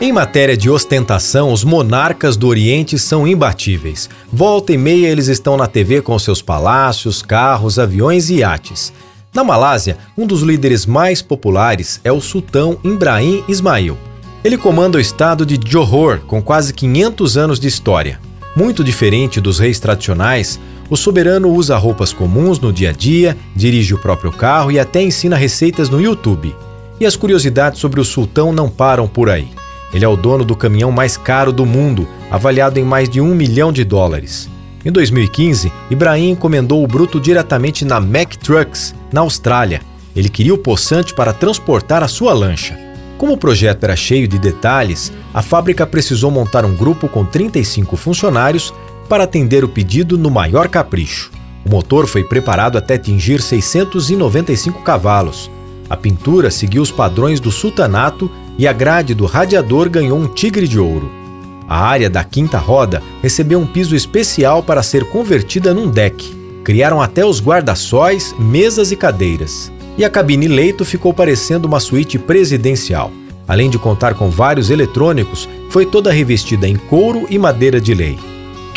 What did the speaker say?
Em matéria de ostentação, os monarcas do Oriente são imbatíveis. Volta e meia eles estão na TV com seus palácios, carros, aviões e iates. Na Malásia, um dos líderes mais populares é o sultão Ibrahim Ismail. Ele comanda o estado de Johor, com quase 500 anos de história. Muito diferente dos reis tradicionais, o soberano usa roupas comuns no dia a dia, dirige o próprio carro e até ensina receitas no YouTube. E as curiosidades sobre o sultão não param por aí. Ele é o dono do caminhão mais caro do mundo, avaliado em mais de um milhão de dólares. Em 2015, Ibrahim encomendou o bruto diretamente na Mack Trucks, na Austrália. Ele queria o poçante para transportar a sua lancha. Como o projeto era cheio de detalhes, a fábrica precisou montar um grupo com 35 funcionários para atender o pedido no maior capricho. O motor foi preparado até atingir 695 cavalos. A pintura seguiu os padrões do sultanato e a grade do radiador ganhou um tigre de ouro. A área da quinta roda recebeu um piso especial para ser convertida num deck. Criaram até os guarda-sóis, mesas e cadeiras. E a cabine leito ficou parecendo uma suíte presidencial. Além de contar com vários eletrônicos, foi toda revestida em couro e madeira de lei.